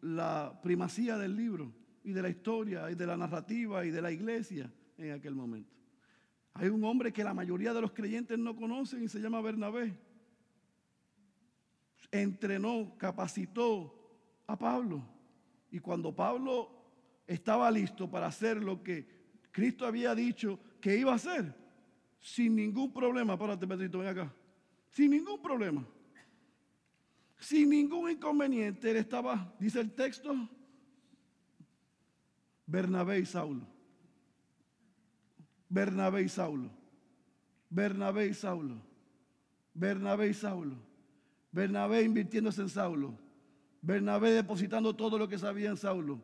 la primacía del libro y de la historia y de la narrativa y de la iglesia en aquel momento. Hay un hombre que la mayoría de los creyentes no conocen y se llama Bernabé. Entrenó, capacitó a Pablo. Y cuando Pablo estaba listo para hacer lo que Cristo había dicho que iba a hacer, sin ningún problema. Párate, Pedrito, ven acá. Sin ningún problema. Sin ningún inconveniente. Él estaba, dice el texto, Bernabé y Saulo. Bernabé y Saulo. Bernabé y Saulo. Bernabé y Saulo. Bernabé invirtiéndose en Saulo. Bernabé depositando todo lo que sabía en Saulo.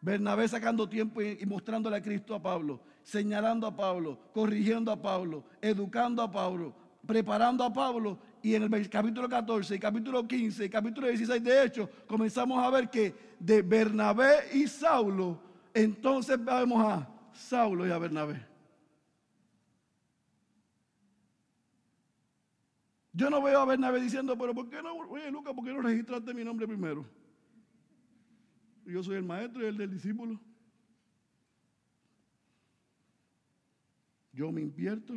Bernabé sacando tiempo y, mostrándole a Cristo a Pablo, señalando a Pablo, corrigiendo a Pablo, educando a Pablo, preparando a Pablo. Y en el capítulo 14, y capítulo 15, y capítulo 16 de Hechos, comenzamos a ver que de Bernabé y Saulo, entonces vemos a Saulo y a Bernabé. Yo no veo a Bernabé diciendo, pero ¿por qué no, oye Lucas, ¿por qué no registraste mi nombre primero? Yo soy el maestro y el del discípulo. Yo me invierto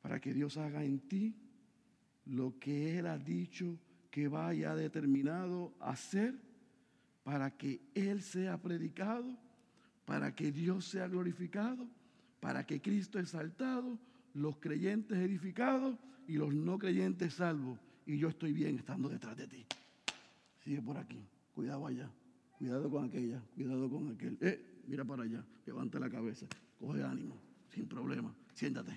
para que Dios haga en ti lo que Él ha dicho que vaya determinado a hacer para que Él sea predicado, para que Dios sea glorificado, para que Cristo exaltado, los creyentes edificados y los no creyentes salvos. Y yo estoy bien estando detrás de ti. Sigue por aquí. Cuidado allá. Cuidado con aquella. Cuidado con aquel. Eh, mira para allá. Levanta la cabeza. Coge ánimo. Sin problema. Siéntate.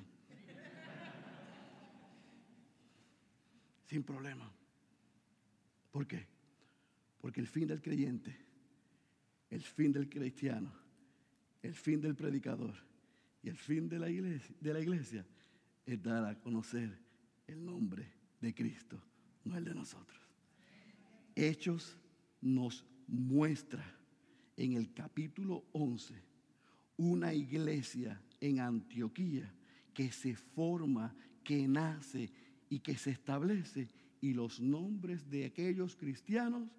Sin problema. ¿Por qué? Porque el fin del creyente, el fin del cristiano, el fin del predicador y el fin de la iglesia, de la iglesia es dar a conocer el nombre de Cristo, no el de nosotros. Hechos nos muestra en el capítulo 11 una iglesia en Antioquía que se forma, que nace y que se establece y los nombres de aquellos cristianos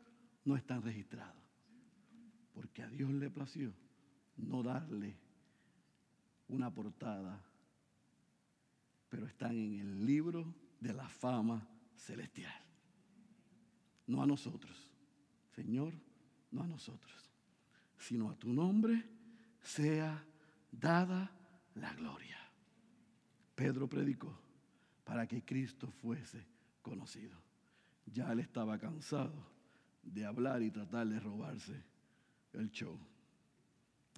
no están registrados. Porque a Dios le plació no darle una portada, pero están en el libro de la fama celestial. No a nosotros, Señor, no a nosotros, sino a tu nombre sea dada la gloria. Pedro predicó para que Cristo fuese conocido. Ya él estaba cansado de hablar y tratar de robarse el show.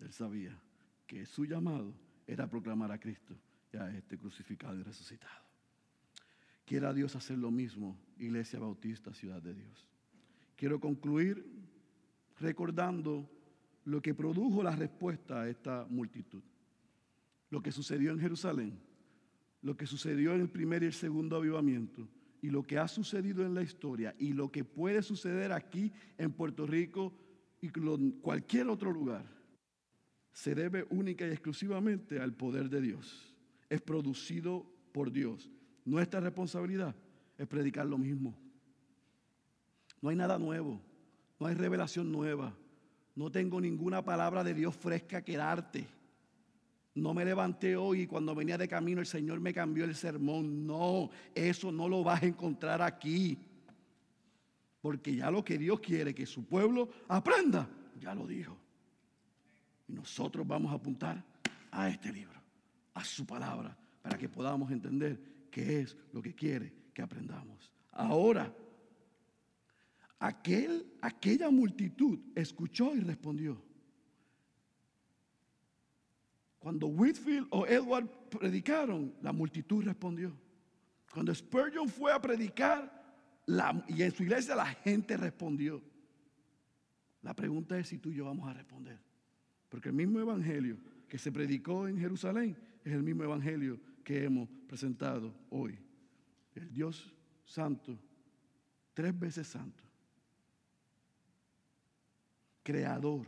Él sabía que su llamado era proclamar a Cristo y a este crucificado y resucitado. Quiera Dios hacer lo mismo, Iglesia Bautista, Ciudad de Dios. Quiero concluir recordando lo que produjo la respuesta a esta multitud. Lo que sucedió en Jerusalén, lo que sucedió en el primer y el segundo avivamiento, y lo que ha sucedido en la historia, y lo que puede suceder aquí en Puerto Rico y cualquier otro lugar, se debe única y exclusivamente al poder de Dios. Es producido por Dios. Nuestra responsabilidad es predicar lo mismo. No hay nada nuevo, no hay revelación nueva. No tengo ninguna palabra de Dios fresca que darte. No me levanté hoy y cuando venía de camino el Señor me cambió el sermón. No, eso no lo vas a encontrar aquí. Porque ya lo que Dios quiere que su pueblo aprenda, ya lo dijo. Y nosotros vamos a apuntar a este libro, a su palabra, para que podamos entender qué es lo que quiere que aprendamos. Ahora, aquel, aquella multitud escuchó y respondió. Cuando Whitfield o Edward predicaron, la multitud respondió. Cuando Spurgeon fue a predicar y en su iglesia la gente respondió. La pregunta es si tú y yo vamos a responder. Porque el mismo evangelio que se predicó en Jerusalén es el mismo evangelio que hemos presentado hoy. El Dios santo, tres veces santo, creador,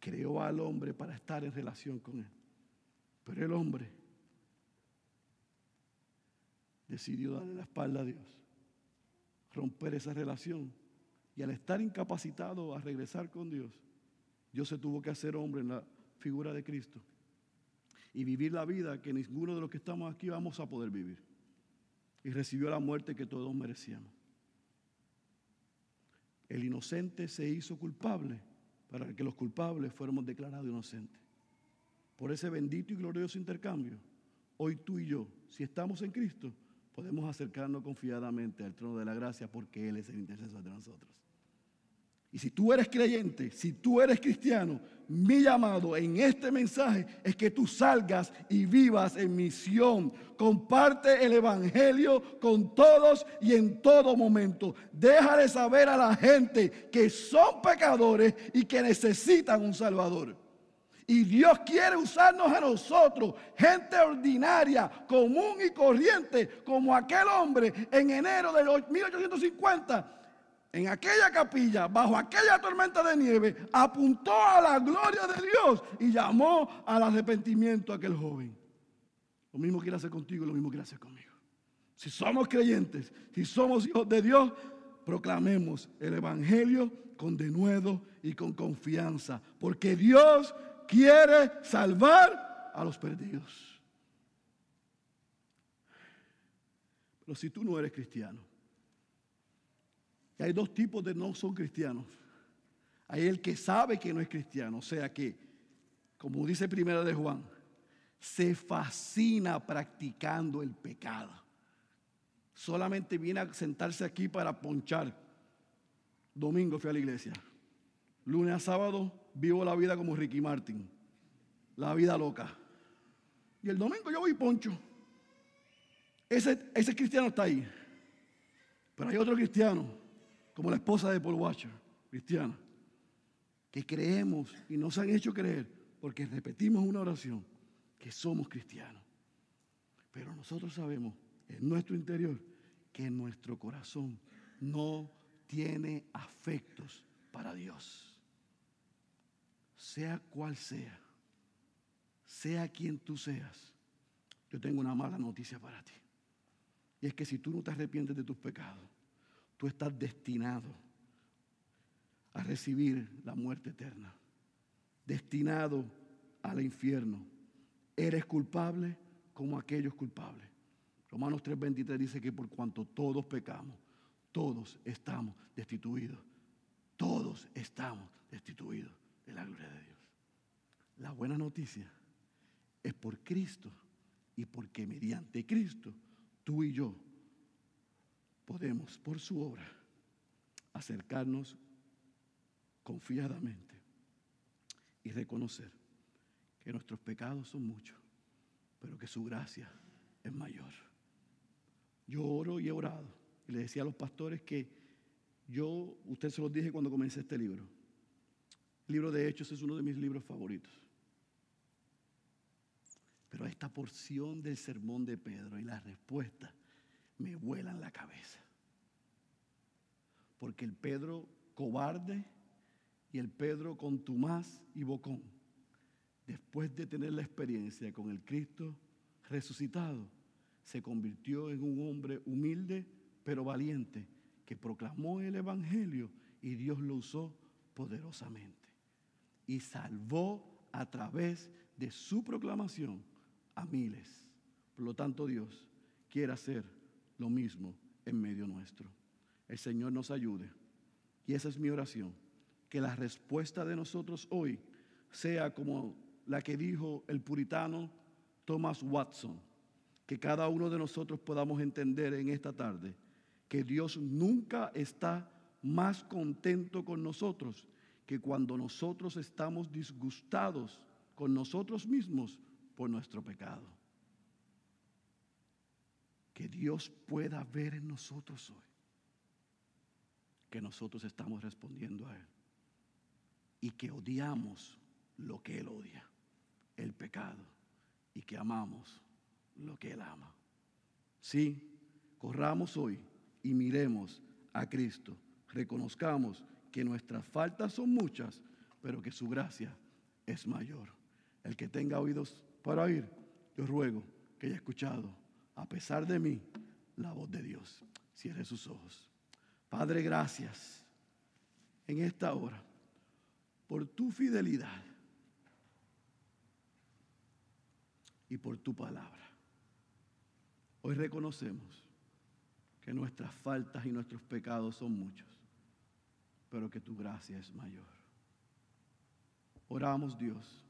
creó al hombre para estar en relación con él. Pero el hombre decidió darle la espalda a Dios, romper esa relación y al estar incapacitado a regresar con Dios, Dios se tuvo que hacer hombre en la figura de Cristo y vivir la vida que ninguno de los que estamos aquí vamos a poder vivir. Y recibió la muerte que todos merecíamos. El inocente se hizo culpable para que los culpables fuéramos declarados inocentes. Por ese bendito y glorioso intercambio, hoy tú y yo, si estamos en Cristo, podemos acercarnos confiadamente al trono de la gracia porque Él es el intercesor de nosotros. Y si tú eres creyente, si tú eres cristiano, mi llamado en este mensaje es que tú salgas y vivas en misión. Comparte el Evangelio con todos y en todo momento. Déjale saber a la gente que son pecadores y que necesitan un Salvador. Y Dios quiere usarnos a nosotros, gente ordinaria, común y corriente, como aquel hombre en enero de 1850 en aquella capilla, bajo aquella tormenta de nieve, apuntó a la gloria de Dios y llamó al arrepentimiento a aquel joven. Lo mismo quiere hacer contigo, lo mismo quiere hacer conmigo. Si somos creyentes, si somos hijos de Dios, proclamemos el Evangelio con denuedo y con confianza, porque Dios quiere salvar a los perdidos. Pero si tú no eres cristiano, y hay dos tipos de no son cristianos. Hay el que sabe que no es cristiano, o sea que, como dice Primera de Juan, se fascina practicando el pecado. Solamente viene a sentarse aquí para ponchar. Domingo fui a la iglesia. Lunes a sábado vivo la vida como Ricky Martin. La vida loca. Y el domingo yo voy poncho. Ese, ese cristiano está ahí. Pero hay otro cristiano, como la esposa de Paul Watcher, cristiana, que creemos y nos han hecho creer porque repetimos una oración que somos cristianos. Pero nosotros sabemos en nuestro interior que nuestro corazón no tiene afectos para Dios. Sea cual sea, sea quien tú seas, yo tengo una mala noticia para ti. Y es que si tú no te arrepientes de tus pecados, tú estás destinado a recibir la muerte eterna, destinado al infierno. Eres culpable como aquellos culpables. Romanos 3:23 dice que por cuanto todos pecamos, todos estamos destituidos. Todos estamos destituidos de la gloria de Dios. La buena noticia es por Cristo y porque mediante Cristo tú y yo podemos, por su obra, acercarnos confiadamente y reconocer que nuestros pecados son muchos, pero que su gracia es mayor. Yo oro y he orado. Y le decía a los pastores que yo, usted se los dije cuando comencé este libro. El libro de Hechos es uno de mis libros favoritos. Pero esta porción del sermón de Pedro y la respuesta me vuelan la cabeza. Porque el Pedro cobarde y el Pedro contumaz y bocón, después de tener la experiencia con el Cristo resucitado, se convirtió en un hombre humilde pero valiente que proclamó el Evangelio y Dios lo usó poderosamente. Y salvó a través de su proclamación a miles. Por lo tanto, Dios quiere hacer lo mismo en medio nuestro. El Señor nos ayude. Y esa es mi oración. Que la respuesta de nosotros hoy sea como la que dijo el puritano Thomas Watson. Que cada uno de nosotros podamos entender en esta tarde que Dios nunca está más contento con nosotros que cuando nosotros estamos disgustados con nosotros mismos por nuestro pecado. Que Dios pueda ver en nosotros hoy que nosotros estamos respondiendo a Él y que odiamos lo que Él odia, el pecado, y que amamos lo que Él ama. Sí, corramos hoy y miremos a Cristo, reconozcamos que nuestras faltas son muchas, pero que su gracia es mayor. El que tenga oídos para oír, yo ruego que haya escuchado, a pesar de mí, la voz de Dios. Cierre sus ojos. Padre, gracias en esta hora por tu fidelidad y por tu palabra. Hoy reconocemos que nuestras faltas y nuestros pecados son muchos, pero que tu gracia es mayor. Oramos Dios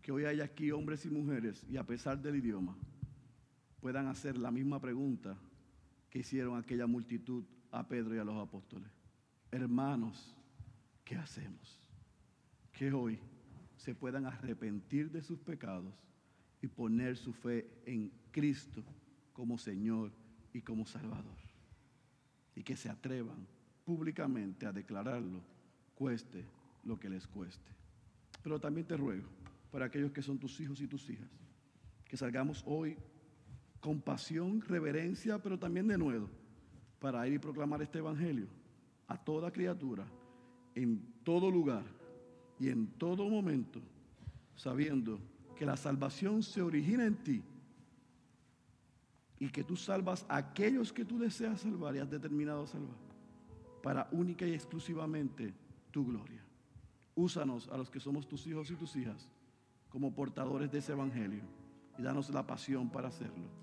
que hoy haya aquí hombres y mujeres y a pesar del idioma puedan hacer la misma pregunta que hicieron aquella multitud a Pedro y a los apóstoles. Hermanos, ¿qué hacemos? Que hoy se puedan arrepentir de sus pecados y poner su fe en Cristo como Señor y como Salvador. Y que se atrevan públicamente a declararlo, cueste lo que les cueste. Pero también te ruego para aquellos que son tus hijos y tus hijas. Que salgamos hoy con pasión, reverencia, pero también de nuevo, para ir y proclamar este Evangelio a toda criatura, en todo lugar y en todo momento, sabiendo que la salvación se origina en ti y que tú salvas a aquellos que tú deseas salvar y has determinado salvar, para única y exclusivamente tu gloria. Úsanos a los que somos tus hijos y tus hijas como portadores de ese evangelio y danos la pasión para hacerlo.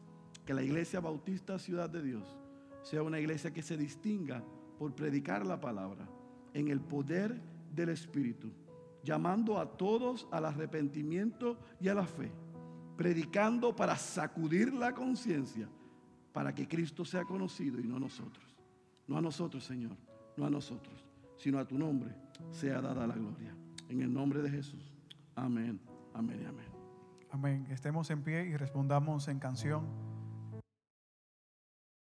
Que la iglesia bautista Ciudad de Dios sea una iglesia que se distinga por predicar la palabra en el poder del Espíritu, llamando a todos al arrepentimiento y a la fe, predicando para sacudir la conciencia, para que Cristo sea conocido y no a nosotros. No a nosotros, Señor, no a nosotros, sino a tu nombre sea dada la gloria. En el nombre de Jesús. Amén, amén y amén.
Amén. Estemos en pie y respondamos en canción.